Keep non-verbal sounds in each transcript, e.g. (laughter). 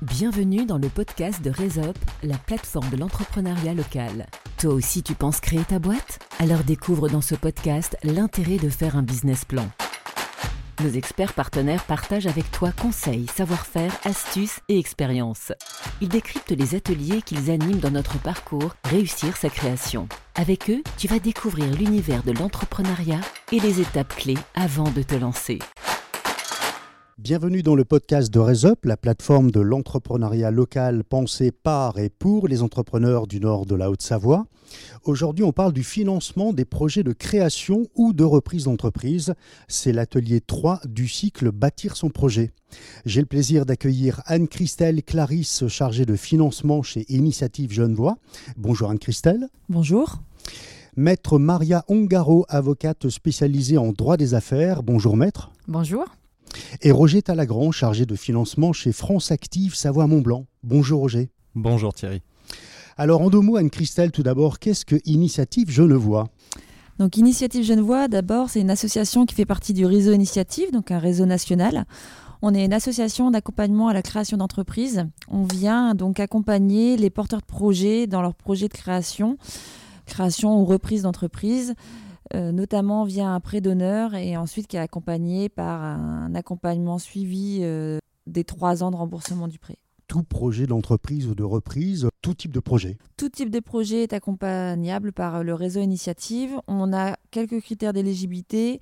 Bienvenue dans le podcast de Resop, la plateforme de l'entrepreneuriat local. Toi aussi tu penses créer ta boîte? Alors découvre dans ce podcast l'intérêt de faire un business plan. Nos experts partenaires partagent avec toi conseils, savoir-faire, astuces et expériences. Ils décryptent les ateliers qu'ils animent dans notre parcours Réussir sa création. Avec eux, tu vas découvrir l'univers de l'entrepreneuriat et les étapes clés avant de te lancer. Bienvenue dans le podcast de Resup, la plateforme de l'entrepreneuriat local pensée par et pour les entrepreneurs du nord de la Haute-Savoie. Aujourd'hui, on parle du financement des projets de création ou de reprise d'entreprise. C'est l'atelier 3 du cycle Bâtir son projet. J'ai le plaisir d'accueillir Anne-Christelle Clarisse, chargée de financement chez Initiative Genevois. Bonjour Anne-Christelle. Bonjour. Maître Maria Ongaro, avocate spécialisée en droit des affaires. Bonjour maître. Bonjour et Roger Talagrand, chargé de financement chez France Active Savoie-Mont-Blanc. Bonjour Roger. Bonjour Thierry. Alors en deux mots, Anne-Christelle, tout d'abord, qu'est-ce que Initiative Genevois? Donc Initiative Genevois, d'abord, c'est une association qui fait partie du réseau Initiative, donc un réseau national. On est une association d'accompagnement à la création d'entreprises. On vient donc accompagner les porteurs de projets dans leurs projets de création, création ou reprise d'entreprise. Euh, notamment via un prêt d'honneur et ensuite qui est accompagné par un accompagnement suivi euh, des trois ans de remboursement du prêt. Tout projet d'entreprise ou de reprise, tout type de projet Tout type de projet est accompagnable par le réseau Initiative. On a quelques critères d'éligibilité.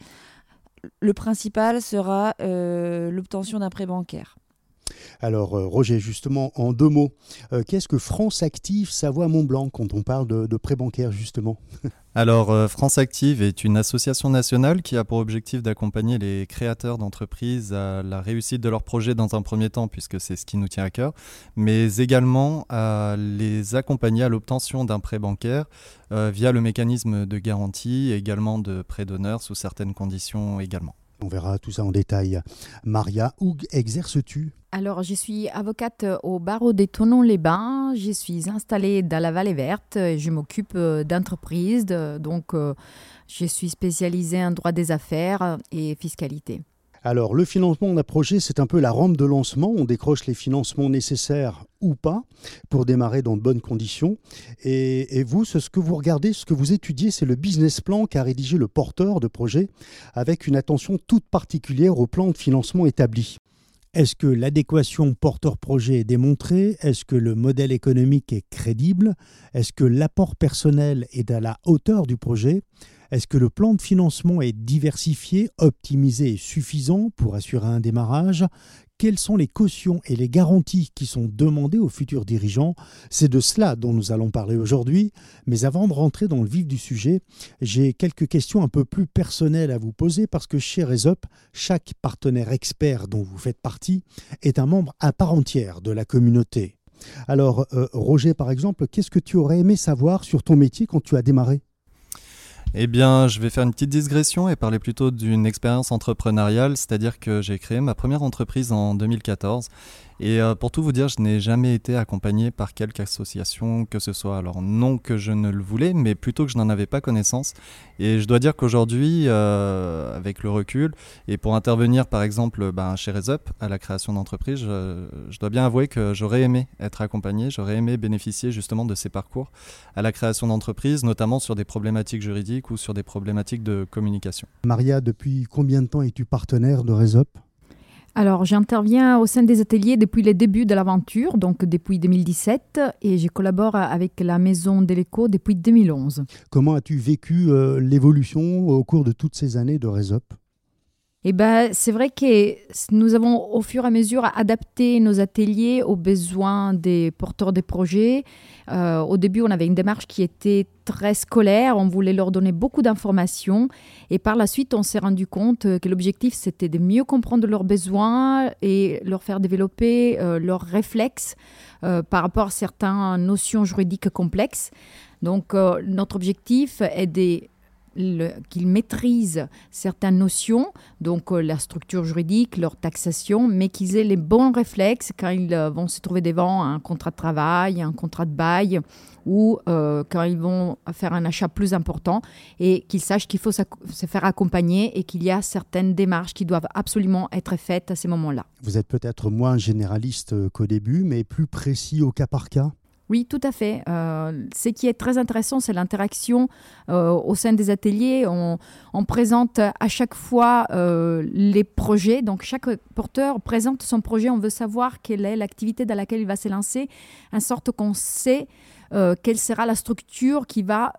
Le principal sera euh, l'obtention d'un prêt bancaire. Alors, Roger, justement, en deux mots, qu'est-ce que France Active Savoie-Mont-Blanc quand on parle de, prêt bancaire, justement (laughs) Alors, euh, France Active est une association nationale qui a pour objectif d'accompagner les créateurs d'entreprises à la réussite de leurs projets dans un premier temps, puisque c'est ce qui nous tient à cœur, mais également à les accompagner à l'obtention d'un prêt bancaire euh, via le mécanisme de garantie, également de prêt d'honneur sous certaines conditions également. On verra tout ça en détail. Maria, où exerces-tu? Alors, je suis avocate au barreau des Tonon-les-Bains. Je suis installée dans la Vallée Verte. Je m'occupe euh, d'entreprises. Donc, euh, je suis spécialisée en droit des affaires et fiscalité. Alors, le financement d'un projet, c'est un peu la rampe de lancement. On décroche les financements nécessaires ou pas pour démarrer dans de bonnes conditions. Et, vous, ce que vous regardez, ce que vous étudiez, c'est le business plan qu'a rédigé le porteur de projet avec une attention toute particulière au plan de financement établi. Est-ce que l'adéquation porteur-projet est démontrée? Est-ce que le modèle économique est crédible? Est-ce que l'apport personnel est à la hauteur du projet? Est-ce que le plan de financement est diversifié, optimisé et suffisant pour assurer un démarrage? Quelles sont les cautions et les garanties qui sont demandées aux futurs dirigeants? C'est de cela dont nous allons parler aujourd'hui. Mais avant de rentrer dans le vif du sujet, j'ai quelques questions un peu plus personnelles à vous poser parce que chez Resop, chaque partenaire expert dont vous faites partie est un membre à part entière de la communauté. Alors, euh, Roger, par exemple, qu'est-ce que tu aurais aimé savoir sur ton métier quand tu as démarré? Eh bien, je vais faire une petite digression et parler plutôt d'une expérience entrepreneuriale, c'est-à-dire que j'ai créé ma première entreprise en 2014 et euh, pour tout vous dire, je n'ai jamais été accompagné par quelque association que ce soit. Alors non que je ne le voulais, mais plutôt que je n'en avais pas connaissance. Et je dois dire qu'aujourd'hui, euh, avec le recul, et pour intervenir par exemple ben, chez Resup à la création d'entreprise, je, je, dois bien avouer que j'aurais aimé être accompagné, j'aurais aimé bénéficier justement de ces parcours à la création d'entreprise, notamment sur des problématiques juridiques ou sur des problématiques de communication. Maria, depuis combien de temps es-tu partenaire de Resup? Alors, j'interviens au sein des ateliers depuis les débuts de l'aventure, donc depuis 2017, et je collabore avec la Maison de l'Écho depuis 2011. Comment as-tu vécu euh, l'évolution au cours de toutes ces années de Resop eh ben, c'est vrai que nous avons au fur et à mesure adapté nos ateliers aux besoins des porteurs de projets. Euh, au début, on avait une démarche qui était très scolaire, on voulait leur donner beaucoup d'informations et par la suite, on s'est rendu compte que l'objectif, c'était de mieux comprendre leurs besoins et leur faire développer euh, leurs réflexes euh, par rapport à certaines notions juridiques complexes. Donc, notre objectif est de qu'ils maîtrisent certaines notions, donc euh, la structure juridique, leur taxation, mais qu'ils aient les bons réflexes quand ils euh, vont se trouver devant un contrat de travail, un contrat de bail, ou euh, quand ils vont faire un achat plus important, et qu'ils sachent qu'il faut se faire accompagner et qu'il y a certaines démarches qui doivent absolument être faites à ces moments-là. Vous êtes peut-être moins généraliste qu'au début, mais plus précis au cas par cas? Oui, tout à fait. Euh, ce qui est très intéressant, c'est l'interaction euh, au sein des ateliers. On, présente à chaque fois euh, les projets. Donc, chaque porteur présente son projet. On veut savoir quelle est l'activité dans laquelle il va se lancer, en sorte qu'on sait quelle sera la structure qui va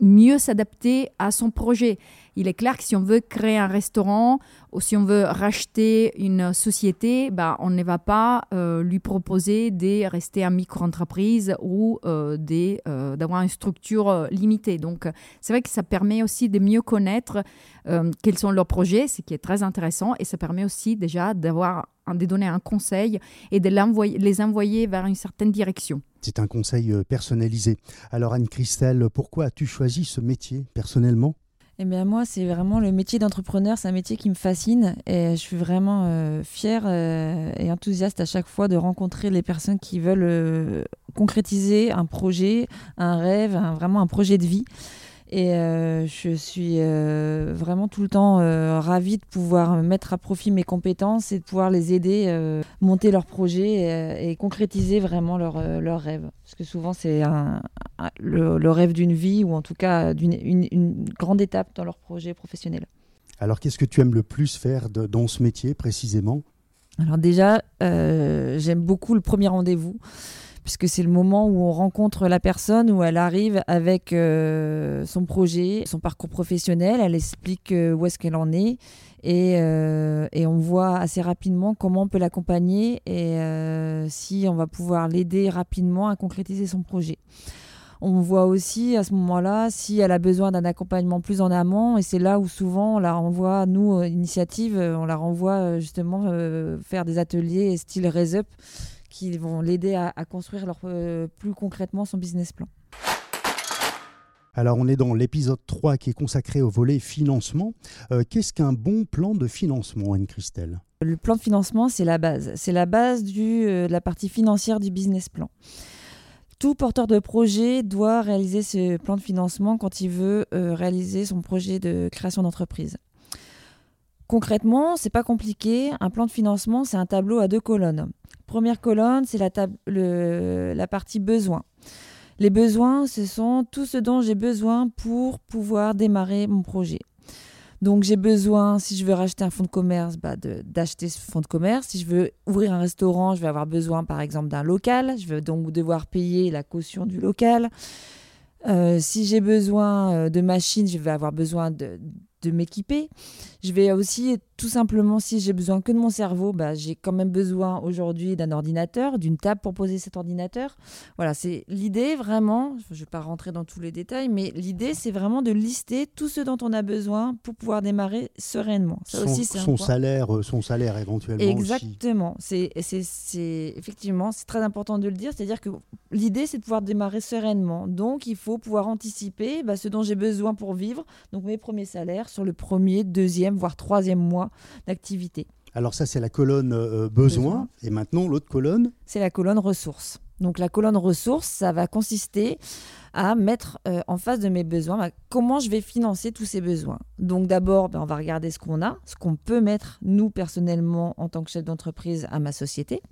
mieux s'adapter à son projet. Il est clair que si on veut créer un restaurant ou si on veut racheter une société, bah, on ne va pas euh, lui proposer de rester en micro-entreprise ou euh, euh, d'avoir une structure limitée. Donc, c'est vrai que ça permet aussi de mieux connaître quels sont leurs projets, ce qui est très intéressant, et ça permet aussi déjà d'avoir de donner un conseil et de les envoyer vers une certaine direction. C'est un conseil personnalisé. Alors Anne-Christelle, pourquoi as-tu choisi ce métier personnellement? Eh bien, moi, c'est vraiment le métier d'entrepreneur, c'est un métier qui me fascine et je suis vraiment euh, fière euh, et enthousiaste à chaque fois de rencontrer les personnes qui veulent euh, concrétiser un projet, un rêve, vraiment un projet de vie. Et euh, je suis euh, vraiment tout le temps euh, ravie de pouvoir mettre à profit mes compétences et de pouvoir les aider à monter leurs projets et, concrétiser vraiment leurs leur rêves. Parce que souvent, c'est le, rêve d'une vie ou en tout cas d'une une, grande étape dans leur projet professionnel. Alors, qu'est-ce que tu aimes le plus faire dans ce métier précisément? Alors déjà, j'aime beaucoup le premier rendez-vous puisque c'est le moment où on rencontre la personne, où elle arrive avec euh, son projet, son parcours professionnel, elle explique euh, où est-ce qu'elle en est, euh, et, on voit assez rapidement comment on peut l'accompagner et si on va pouvoir l'aider rapidement à concrétiser son projet. On voit aussi à ce moment-là si elle a besoin d'un accompagnement plus en amont, et c'est là où souvent on la renvoie, nous, initiative, on la renvoie justement faire des ateliers style Raise Up qui vont l'aider à, construire leur, euh, plus concrètement son business plan. Alors on est dans l'épisode 3 qui est consacré au volet financement. Euh, qu'est-ce qu'un bon plan de financement, Anne-Christelle? Le plan de financement, c'est la base. C'est la base du, euh, de la partie financière du business plan. Tout porteur de projet doit réaliser ce plan de financement quand il veut réaliser son projet de création d'entreprise. Concrètement, c'est pas compliqué. Un plan de financement, c'est un tableau à deux colonnes. Première colonne, c'est la, la partie besoins. Les besoins, ce sont tout ce dont j'ai besoin pour pouvoir démarrer mon projet. Donc j'ai besoin, si je veux racheter un fonds de commerce, bah, d'acheter ce fonds de commerce. Si je veux ouvrir un restaurant, je vais avoir besoin par exemple d'un local. Je vais donc devoir payer la caution du local. Euh, si j'ai besoin euh, de machines, je vais avoir besoin de, m'équiper. Je vais aussi, tout simplement, si j'ai besoin que de mon cerveau, bah, j'ai quand même besoin aujourd'hui d'un ordinateur, d'une table pour poser cet ordinateur. Voilà, c'est l'idée vraiment, je ne vais pas rentrer dans tous les détails, mais l'idée, c'est vraiment de lister tout ce dont on a besoin pour pouvoir démarrer sereinement. Ça son, aussi, son salaire, euh, son salaire éventuellement. Exactement. C'est, c'est, effectivement, c'est très important de le dire. C'est-à-dire que l'idée, c'est de pouvoir démarrer sereinement. Donc, il faut pouvoir anticiper bah, ce dont j'ai besoin pour vivre. Donc, mes premiers salaires sur le premier, deuxième, voire troisième mois d'activité. Alors ça, c'est la colonne euh, besoin. Et maintenant, l'autre colonne? C'est la colonne ressources. Donc la colonne ressources, ça va consister à mettre euh, en face de mes besoins bah, comment je vais financer tous ces besoins. Donc d'abord, ben, on va regarder ce qu'on a, ce qu'on peut mettre nous personnellement en tant que chef d'entreprise à ma société.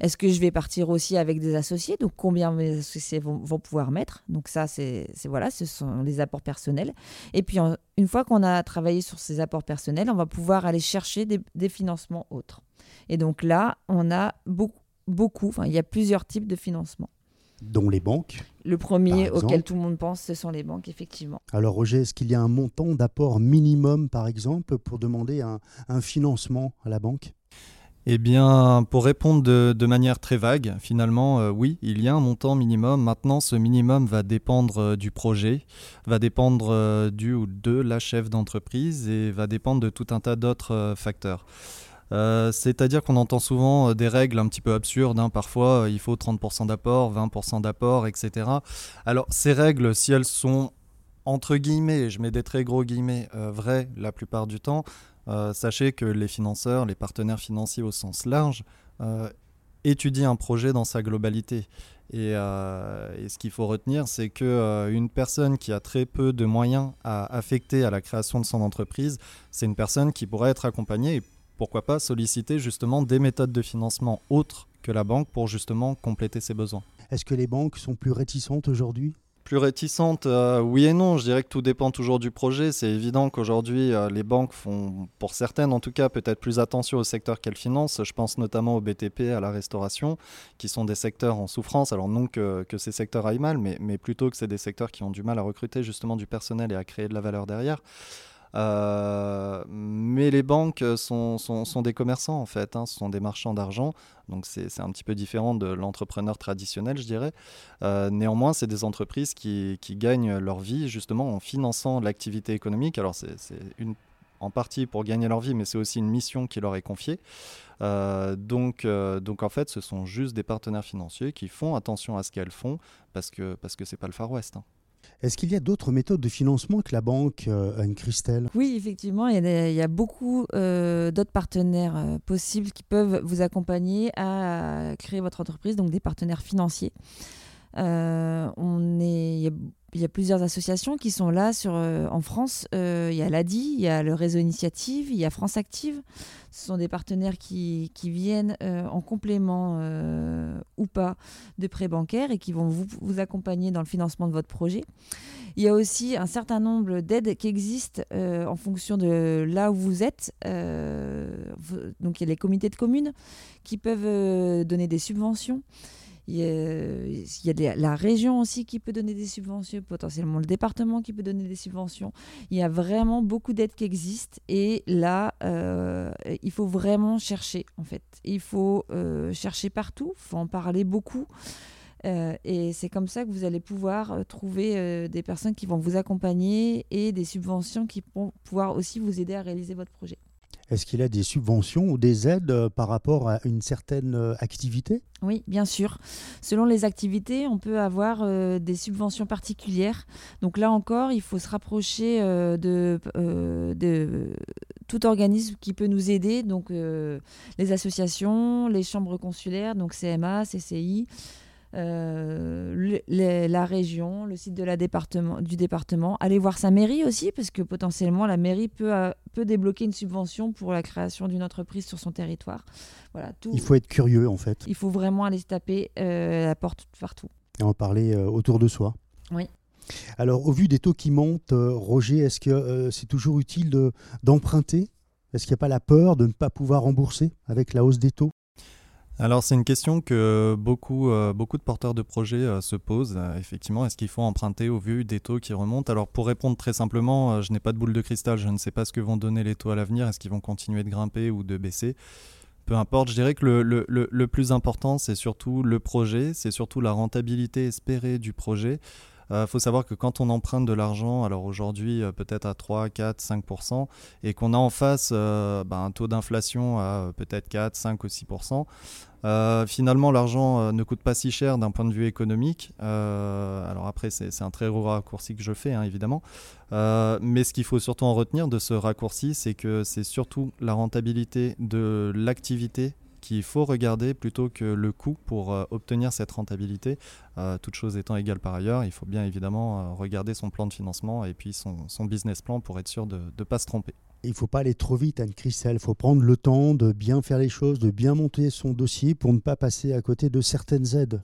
Est-ce que je vais partir aussi avec des associés? Donc combien mes associés vont, pouvoir mettre? Donc ça, c'est voilà, ce sont les apports personnels. Et puis une fois qu'on a travaillé sur ces apports personnels, on va pouvoir aller chercher des financements autres. Et donc là, on a beaucoup beaucoup, enfin, il y a plusieurs types de financement. Dont les banques Le premier auquel tout le monde pense, ce sont les banques, effectivement. Alors Roger, est-ce qu'il y a un montant d'apport minimum, par exemple, pour demander un, financement à la banque? Eh bien, pour répondre de, manière très vague, finalement, euh, oui, il y a un montant minimum. Maintenant, ce minimum va dépendre euh, du projet, va dépendre euh, du ou de la chef d'entreprise et va dépendre de tout un tas d'autres facteurs. Euh, c'est-à-dire qu'on entend souvent euh, des règles un petit peu absurdes. Hein. Parfois, euh, il faut 30% d'apport, 20% d'apport, etc. Alors, ces règles, si elles sont entre guillemets, je mets des très gros guillemets, vrai la plupart du temps, sachez que les financeurs, les partenaires financiers au sens large, étudient un projet dans sa globalité. Et, ce qu'il faut retenir, c'est qu'une personne qui a très peu de moyens à affecter à la création de son entreprise, c'est une personne qui pourrait être accompagnée et pourquoi pas solliciter justement des méthodes de financement autres que la banque pour justement compléter ses besoins? Est-ce que les banques sont plus réticentes aujourd'hui? Plus réticentes, euh, oui et non. Je dirais que tout dépend toujours du projet. C'est évident qu'aujourd'hui, euh, les banques font, pour certaines en tout cas, peut-être plus attention au secteur qu'elles financent. Je pense notamment au BTP, à la restauration, qui sont des secteurs en souffrance. Alors non que, que ces secteurs aillent mal, mais, mais plutôt que c'est des secteurs qui ont du mal à recruter justement du personnel et à créer de la valeur derrière. Euh, mais les banques sont, sont, des commerçants en fait, hein, ce sont des marchands d'argent, donc c'est un petit peu différent de l'entrepreneur traditionnel, je dirais. Euh, néanmoins, c'est des entreprises qui, qui, gagnent leur vie justement en finançant l'activité économique. Alors c'est une en partie pour gagner leur vie, mais c'est aussi une mission qui leur est confiée. Euh, donc, donc en fait, ce sont juste des partenaires financiers qui font attention à ce qu'elles font parce que parce que c'est pas le Far West. Hein. Est-ce qu'il y a d'autres méthodes de financement que la banque, euh, Anne-Christelle Oui, effectivement, il y a, beaucoup euh, d'autres partenaires euh, possibles qui peuvent vous accompagner à créer votre entreprise, donc des partenaires financiers. on est, il y a plusieurs associations qui sont là sur, euh, en France. Euh, il y a l'ADI, il y a le réseau Initiative, il y a France Active. Ce sont des partenaires qui, qui viennent euh, en complément ou pas de prêts bancaires et qui vont vous, vous, accompagner dans le financement de votre projet. Il y a aussi un certain nombre d'aides qui existent en fonction de là où vous êtes. donc il y a les comités de communes qui peuvent donner des subventions. Il y a, la région aussi qui peut donner des subventions, potentiellement le département qui peut donner des subventions. Il y a vraiment beaucoup d'aides qui existent et là, euh, il faut vraiment chercher en fait. Il faut euh, chercher partout, il faut en parler beaucoup. Euh, et c'est comme ça que vous allez pouvoir trouver des personnes qui vont vous accompagner et des subventions qui vont pouvoir aussi vous aider à réaliser votre projet. Est-ce qu'il a des subventions ou des aides euh, par rapport à une certaine euh, activité? Oui, bien sûr. Selon les activités, on peut avoir euh, des subventions particulières. Donc là encore, il faut se rapprocher de, de, tout organisme qui peut nous aider. Donc les associations, les chambres consulaires, donc CMA, CCI. Euh, la région, le site de la département, du département. Aller voir sa mairie aussi, parce que potentiellement la mairie peut, euh, peut débloquer une subvention pour la création d'une entreprise sur son territoire. Voilà, tout. Il faut être curieux en fait. Il faut vraiment aller se taper euh, la porte partout. Et en parler autour de soi. Oui. Alors, au vu des taux qui montent, Roger, est-ce que c'est toujours utile d'emprunter? Est-ce qu'il n'y a pas la peur de ne pas pouvoir rembourser avec la hausse des taux? Alors c'est une question que beaucoup, euh, beaucoup de porteurs de projets euh, se posent. Euh, effectivement, est-ce qu'il faut emprunter au vu des taux qui remontent? Alors pour répondre très simplement, je n'ai pas de boule de cristal, je ne sais pas ce que vont donner les taux à l'avenir, est-ce qu'ils vont continuer de grimper ou de baisser? Peu importe, je dirais que le, le, le plus important, c'est surtout le projet, c'est surtout la rentabilité espérée du projet. Il faut savoir que quand on emprunte de l'argent, alors aujourd'hui peut-être à 3, 4, 5%, et qu'on a en face ben, un taux d'inflation à peut-être 4, 5 ou 6%, finalement, l'argent ne coûte pas si cher d'un point de vue économique. alors après, c'est un très gros raccourci que je fais, hein, évidemment. mais ce qu'il faut surtout en retenir de ce raccourci, c'est que c'est surtout la rentabilité de l'activité qu'il faut regarder plutôt que le coût pour euh, obtenir cette rentabilité. Euh, toute chose étant égale par ailleurs, il faut bien évidemment euh, regarder son plan de financement et puis son, business plan pour être sûr de ne pas se tromper. Il ne faut pas aller trop vite, Anne-Christelle. Il faut prendre le temps de bien faire les choses, de bien monter son dossier pour ne pas passer à côté de certaines aides.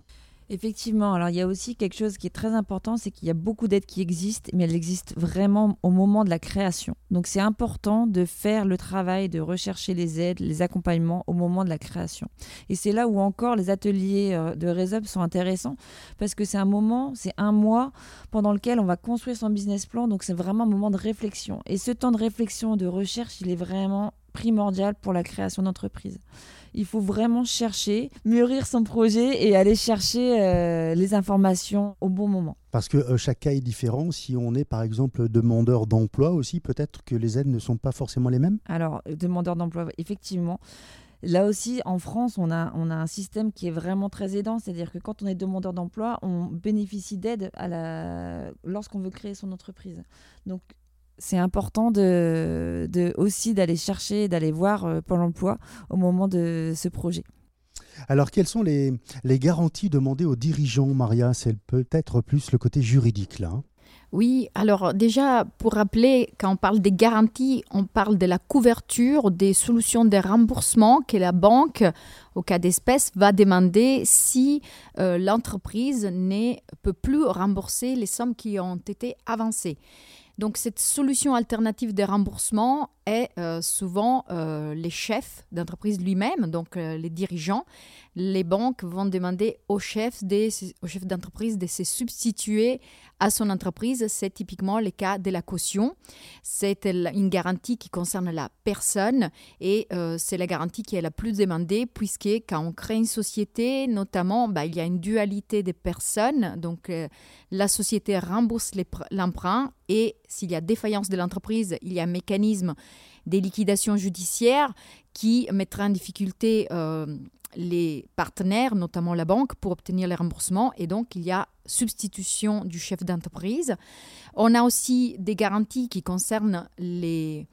Effectivement, alors il y a aussi quelque chose qui est très important, c'est qu'il y a beaucoup d'aides qui existent, mais elles existent vraiment au moment de la création. Donc c'est important de faire le travail de rechercher les aides, les accompagnements au moment de la création. Et c'est là où encore les ateliers euh, de Resup sont intéressants, parce que c'est un moment, c'est un mois pendant lequel on va construire son business plan, donc c'est vraiment un moment de réflexion. Et ce temps de réflexion, de recherche, il est vraiment primordial pour la création d'entreprise. Il faut vraiment chercher, mûrir son projet et aller chercher euh, les informations au bon moment. Parce que euh, chaque cas est différent. Si on est par exemple demandeur d'emploi aussi, peut-être que les aides ne sont pas forcément les mêmes? Alors, demandeur d'emploi, effectivement. Là aussi, en France, on a, on a un système qui est vraiment très aidant, c'est-à-dire que quand on est demandeur d'emploi, on bénéficie d'aide la... lorsqu'on veut créer son entreprise. Donc, c'est important de, de aussi d'aller chercher, d'aller voir euh, Pôle emploi au moment de ce projet. Alors, quelles sont les, les garanties demandées aux dirigeants, Maria? C'est peut-être plus le côté juridique, là. Hein. Oui, alors déjà, pour rappeler, quand on parle des garanties, on parle de la couverture des solutions de remboursement que la banque, au cas d'espèce, va demander si euh, l'entreprise ne peut plus rembourser les sommes qui ont été avancées. Donc cette solution alternative de remboursement est euh, souvent euh, les chefs d'entreprise lui-même, donc les dirigeants, les banques vont demander au chef, d'entreprise de se substituer à son entreprise. C'est typiquement le cas de la caution. C'est une garantie qui concerne la personne et euh, c'est la garantie qui est la plus demandée puisque quand on crée une société, notamment, bah, il y a une dualité des personnes. Donc euh, la société rembourse l'emprunt et s'il y a défaillance de l'entreprise, il y a un mécanisme des liquidations judiciaires qui mettra en difficulté euh, les partenaires, notamment la banque, pour obtenir les remboursements. Et donc, il y a substitution du chef d'entreprise. On a aussi des garanties qui concernent les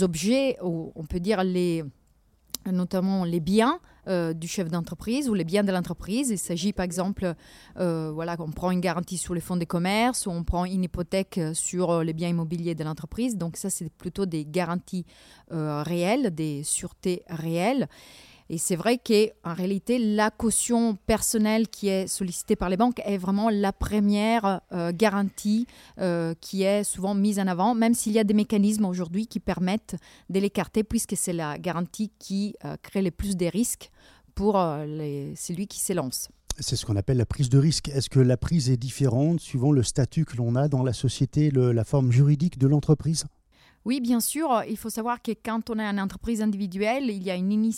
objets, ou on peut dire les, notamment les biens euh, du chef d'entreprise ou les biens de l'entreprise. Il s'agit par exemple, euh, voilà, on prend une garantie sur les fonds de commerce ou on prend une hypothèque sur euh, les biens immobiliers de l'entreprise. Donc ça, c'est plutôt des garanties réelles, des sûretés réelles. Et c'est vrai qu'en réalité, la caution personnelle qui est sollicitée par les banques est vraiment la première euh, garantie euh, qui est souvent mise en avant, même s'il y a des mécanismes aujourd'hui qui permettent de l'écarter, puisque c'est la garantie qui euh, crée le plus de risques pour celui qui s'élance. C'est ce qu'on appelle la prise de risque. Est-ce que la prise est différente suivant le statut que l'on a dans la société, la forme juridique de l'entreprise? Oui, bien sûr. Il faut savoir que quand on est une entreprise individuelle, il y a une,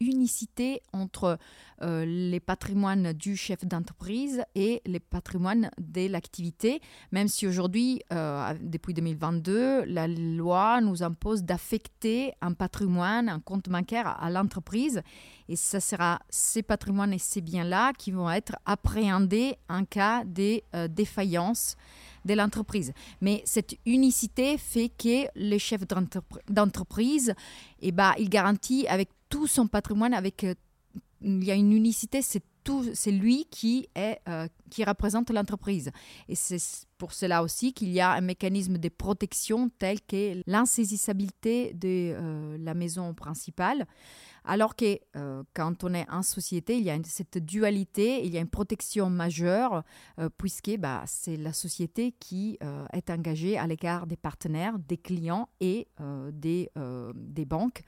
unicité entre euh, les patrimoines du chef d'entreprise et les patrimoines de l'activité, même si aujourd'hui, euh, depuis 2022, la loi nous impose d'affecter un patrimoine, un compte bancaire à l'entreprise. Et ce sera ces patrimoines et ces biens-là qui vont être appréhendés en cas de euh, défaillance de l'entreprise. Mais cette unicité fait que le chef d'entreprise, eh ben, il garantit avec tout son patrimoine, avec euh, il y a une unicité, c'est c'est lui euh, qui représente l'entreprise. Et c'est pour cela aussi qu'il y a un mécanisme de protection tel que l'insaisissabilité de euh, la maison principale. Alors que euh, quand on est en société, il y a cette dualité, il y a une protection majeure, puisque bah, c'est la société qui est engagée à l'égard des partenaires, des clients et des banques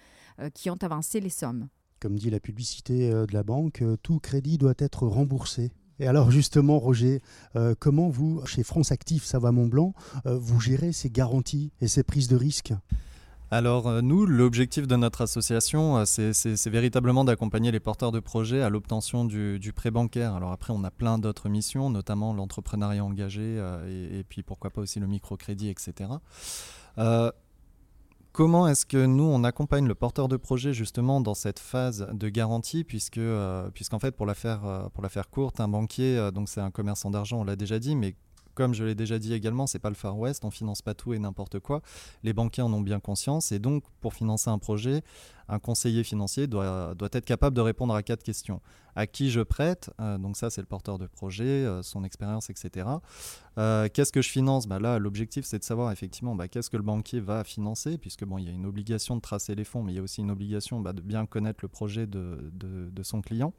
qui ont avancé les sommes. Comme dit la publicité de la banque, tout crédit doit être remboursé. Et alors justement, Roger, comment vous, chez France Active Savoie Mont Blanc, vous gérez ces garanties et ces prises de risques? Alors euh, nous, l'objectif de notre association, euh, c'est véritablement d'accompagner les porteurs de projets à l'obtention du, prêt bancaire. Alors après, on a plein d'autres missions, notamment l'entrepreneuriat engagé euh, et, puis pourquoi pas aussi le microcrédit, etc. Comment est-ce que nous, on accompagne le porteur de projet justement dans cette phase de garantie, puisque, puisqu'en fait, pour la, faire, pour la faire courte, un banquier, donc c'est un commerçant d'argent, on l'a déjà dit, mais comme je l'ai déjà dit également, c'est pas le Far West, on finance pas tout et n'importe quoi. Les banquiers en ont bien conscience et donc pour financer un projet, un conseiller financier doit, être capable de répondre à quatre questions. À qui je prête? Euh, Donc ça c'est le porteur de projet, euh, son expérience, etc. Euh, qu'est-ce que je finance? Bah Là l'objectif c'est de savoir effectivement bah, qu'est-ce que le banquier va financer, puisque bon il y a une obligation de tracer les fonds, mais il y a aussi une obligation bah, de bien connaître le projet de, de son client.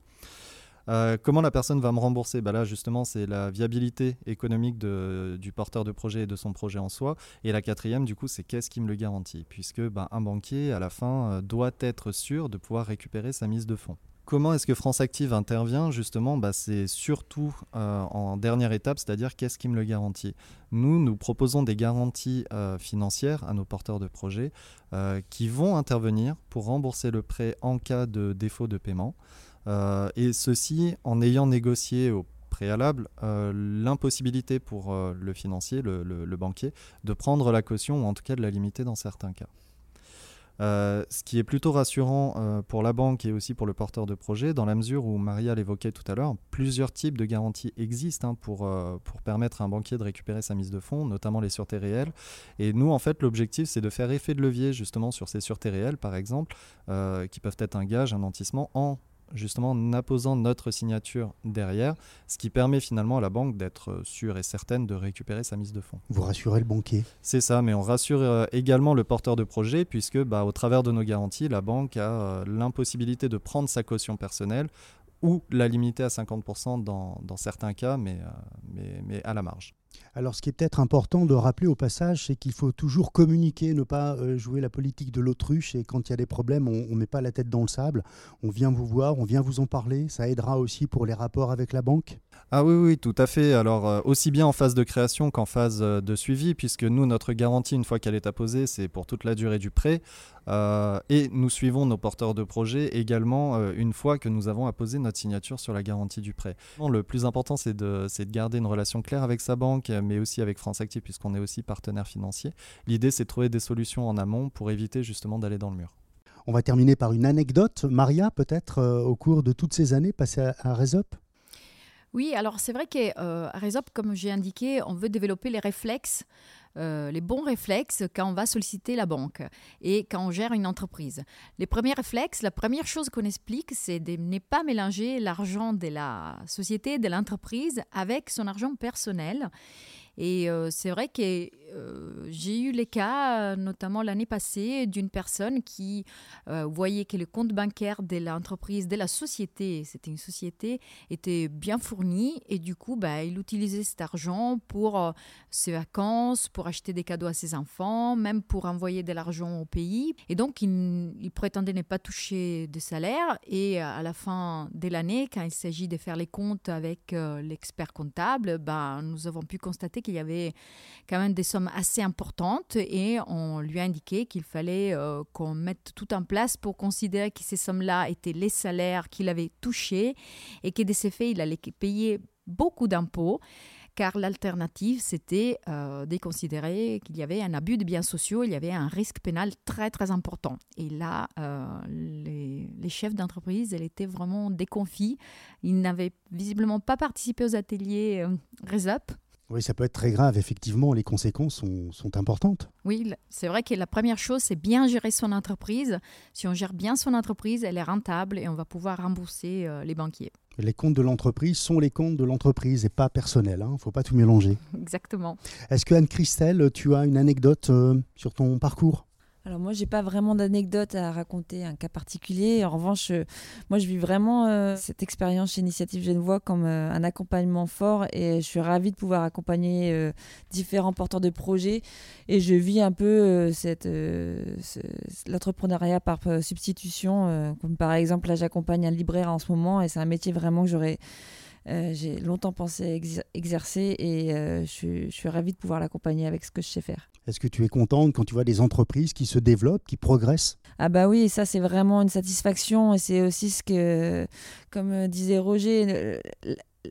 Euh, comment la personne va me rembourser? Bah Là, justement, c'est la viabilité économique du porteur de projet et de son projet en soi. Et la quatrième, du coup, c'est qu'est-ce qui me le garantit? Puisque bah, un banquier, à la fin, euh, doit être sûr de pouvoir récupérer sa mise de fonds. Comment est-ce que France Active intervient? Justement, bah, c'est surtout euh, en dernière étape, c'est-à-dire qu'est-ce qui me le garantit? Nous, nous proposons des garanties financières à nos porteurs de projets qui vont intervenir pour rembourser le prêt en cas de défaut de paiement. Euh, et ceci en ayant négocié au préalable euh, l'impossibilité pour euh, le financier, le, banquier, de prendre la caution ou en tout cas de la limiter dans certains cas. Ce qui est plutôt rassurant pour la banque et aussi pour le porteur de projet, dans la mesure où Maria l'évoquait tout à l'heure, plusieurs types de garanties existent hein, pour, pour permettre à un banquier de récupérer sa mise de fonds, notamment les sûretés réelles. Et nous, en fait, l'objectif, c'est de faire effet de levier justement sur ces sûretés réelles, par exemple, qui peuvent être un gage, un nantissement, en justement en apposant notre signature derrière, ce qui permet finalement à la banque d'être sûre et certaine de récupérer sa mise de fonds. Vous rassurez le banquier C'est ça, mais on rassure euh, également le porteur de projet puisque bah, au travers de nos garanties, la banque a euh, l'impossibilité de prendre sa caution personnelle ou la limiter à 50% dans, dans, certains cas, mais, euh, mais, mais à la marge. Alors, ce qui est peut-être important de rappeler au passage, c'est qu'il faut toujours communiquer, ne pas euh, jouer la politique de l'autruche. Et quand il y a des problèmes, on ne met pas la tête dans le sable. On vient vous voir, on vient vous en parler. Ça aidera aussi pour les rapports avec la banque. Ah oui, oui, tout à fait. Alors, euh, aussi bien en phase de création qu'en phase euh, de suivi, puisque nous, notre garantie, une fois qu'elle est apposée, c'est pour toute la durée du prêt. et nous suivons nos porteurs de projet également une fois que nous avons apposé notre signature sur la garantie du prêt. le plus important, c'est de, de garder une relation claire avec sa banque mais aussi avec France Active, puisqu'on est aussi partenaire financier. L'idée, c'est de trouver des solutions en amont pour éviter justement d'aller dans le mur. On va terminer par une anecdote. Maria, peut-être, euh, au cours de toutes ces années passées à, à Resop Oui, alors c'est vrai qu'à euh, Resop, comme j'ai indiqué, on veut développer les réflexes euh, les bons réflexes quand on va solliciter la banque et quand on gère une entreprise. Les premiers réflexes, la première chose qu'on explique, c'est de ne pas mélanger l'argent de la société, de l'entreprise avec son argent personnel. Et euh, c'est vrai que euh, j'ai eu les cas, notamment l'année passée, d'une personne qui euh, voyait que le compte bancaire de l'entreprise, de la société, c'était une société, était bien fourni et du coup, bah, il utilisait cet argent pour ses vacances, pour acheter des cadeaux à ses enfants, même pour envoyer de l'argent au pays. Et donc, il, il prétendait ne pas toucher de salaire et à la fin de l'année, quand il s'agit de faire les comptes avec l'expert comptable, bah, nous avons pu constater qu'il y avait quand même des sommes assez importantes et on lui a indiqué qu'il fallait euh, qu'on mette tout en place pour considérer que ces sommes-là étaient les salaires qu'il avait touchés et que de ces faits, il allait payer beaucoup d'impôts car l'alternative, c'était euh, de considérer qu'il y avait un abus de biens sociaux, il y avait un risque pénal très très important. Et là, euh, les, chefs d'entreprise, ils étaient vraiment déconfits. Ils n'avaient visiblement pas participé aux ateliers RESUP, oui, ça peut être très grave. Effectivement, les conséquences sont, sont importantes. Oui, c'est vrai que la première chose, c'est bien gérer son entreprise. Si on gère bien son entreprise, elle est rentable et on va pouvoir rembourser euh, les banquiers. Les comptes de l'entreprise sont les comptes de l'entreprise et pas personnels. Il hein. ne faut pas tout mélanger. (laughs) Exactement. Est-ce que Anne-Christelle, tu as une anecdote euh, sur ton parcours? Alors moi, j'ai pas vraiment d'anecdote à raconter, un cas particulier. En revanche, euh, moi, je vis vraiment euh, cette expérience chez Initiative Genevois comme euh, un accompagnement fort et je suis ravie de pouvoir accompagner différents porteurs de projets et je vis un peu cette l'entrepreneuriat par substitution. comme par exemple, là, j'accompagne un libraire en ce moment et c'est un métier vraiment que j'aurais j'ai longtemps pensé exercer et je, je, suis ravie de pouvoir l'accompagner avec ce que je sais faire. Est-ce que tu es contente quand tu vois des entreprises qui se développent, qui progressent? Ah bah oui, ça c'est vraiment une satisfaction et c'est aussi ce que, comme disait Roger,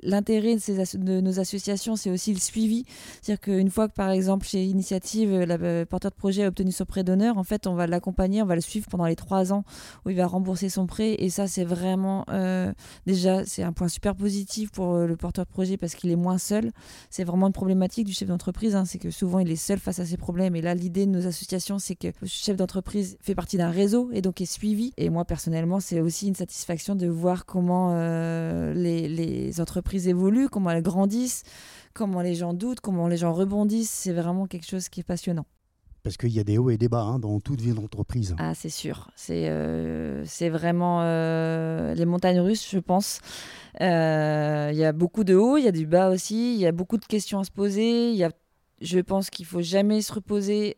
l'intérêt de, nos associations, c'est aussi le suivi. C'est-à-dire qu'une fois que, par exemple, chez Initiative, le porteur de projet a obtenu son prêt d'honneur, en fait, on va l'accompagner, on va le suivre pendant les trois ans où il va rembourser son prêt. Et ça, c'est vraiment, euh, déjà, c'est un point super positif pour euh, le porteur de projet parce qu'il est moins seul. C'est vraiment une problématique du chef d'entreprise, hein, c'est que souvent, il est seul face à ses problèmes. Et là, l'idée de nos associations, c'est que le chef d'entreprise fait partie d'un réseau et donc est suivi. Et moi, personnellement, c'est aussi une satisfaction de voir comment euh, les, les entreprises entreprises évoluent, comment elles grandissent, comment les gens doutent, comment les gens rebondissent. C'est vraiment quelque chose qui est passionnant. Parce qu'il y a des hauts et des bas hein, dans toute vie d'entreprise. Ah, c'est sûr. C'est euh, vraiment euh, les montagnes russes, je pense. Euh, il y a beaucoup de hauts, il y a du bas aussi. Il y a beaucoup de questions à se poser. Il y a je pense qu'il faut jamais se reposer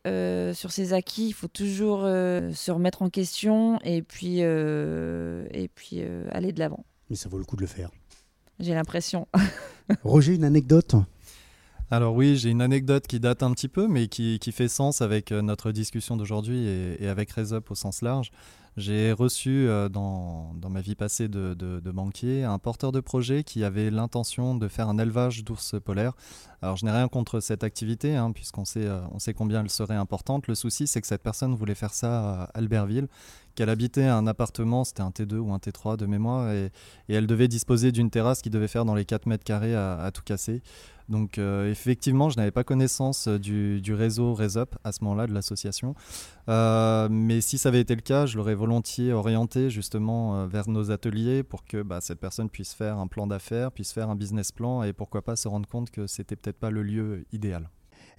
sur ses acquis. Il faut toujours se remettre en question et puis, et puis aller de l'avant. Mais ça vaut le coup de le faire j'ai l'impression. Roger, une anecdote alors oui, j'ai une anecdote qui date un petit peu, mais qui, qui fait sens avec euh, notre discussion d'aujourd'hui et, et, avec Resup au sens large. J'ai reçu dans, dans, ma vie passée de, de, banquier un porteur de projet qui avait l'intention de faire un élevage d'ours polaires. Alors je n'ai rien contre cette activité, hein, puisqu'on sait, on sait combien elle serait importante. Le souci, c'est que cette personne voulait faire ça à Albertville, qu'elle habitait un appartement, c'était un T2 ou un T3 de mémoire, et, elle devait disposer d'une terrasse qui devait faire dans les 4 mètres carrés à, tout casser. Donc euh, effectivement, je n'avais pas connaissance euh, du, réseau RESUP à ce moment-là de l'association. Euh, mais si ça avait été le cas, je l'aurais volontiers orienté justement vers nos ateliers pour que bah, cette personne puisse faire un plan d'affaires, puisse faire un business plan et pourquoi pas se rendre compte que c'était peut-être pas le lieu idéal.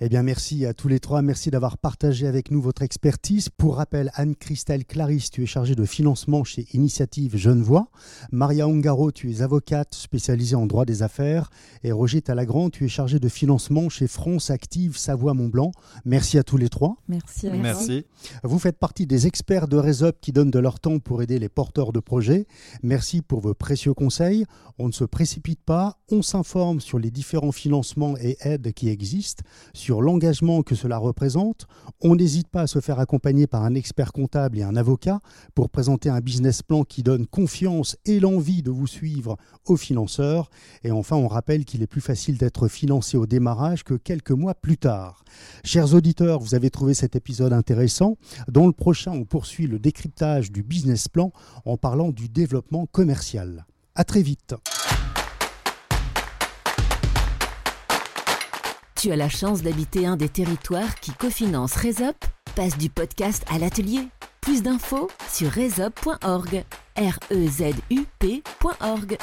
Eh bien, merci à tous les trois. Merci d'avoir partagé avec nous votre expertise. Pour rappel, Anne-Christelle Clarisse, tu es chargée de financement chez Initiative Genevois. Maria Ongaro, tu es avocate spécialisée en droit des affaires. Et Roger Talagrand, tu es chargé de financement chez France Active Savoie-Mont-Blanc. Merci à tous les trois. Merci. merci. Vous faites partie des experts de Resop qui donnent de leur temps pour aider les porteurs de projets. Merci pour vos précieux conseils. On ne se précipite pas, on s'informe sur les différents financements et aides qui existent sur l'engagement que cela représente. On n'hésite pas à se faire accompagner par un expert comptable et un avocat pour présenter un business plan qui donne confiance et l'envie de vous suivre aux financeurs. Et enfin, on rappelle qu'il est plus facile d'être financé au démarrage que quelques mois plus tard. Chers auditeurs, vous avez trouvé cet épisode intéressant. Dans le prochain, on poursuit le décryptage du business plan en parlant du développement commercial. À très vite. Tu as la chance d'habiter un des territoires qui cofinance Resop Passe du podcast à l'atelier. Plus d'infos sur resop.org. R E Z U P.org.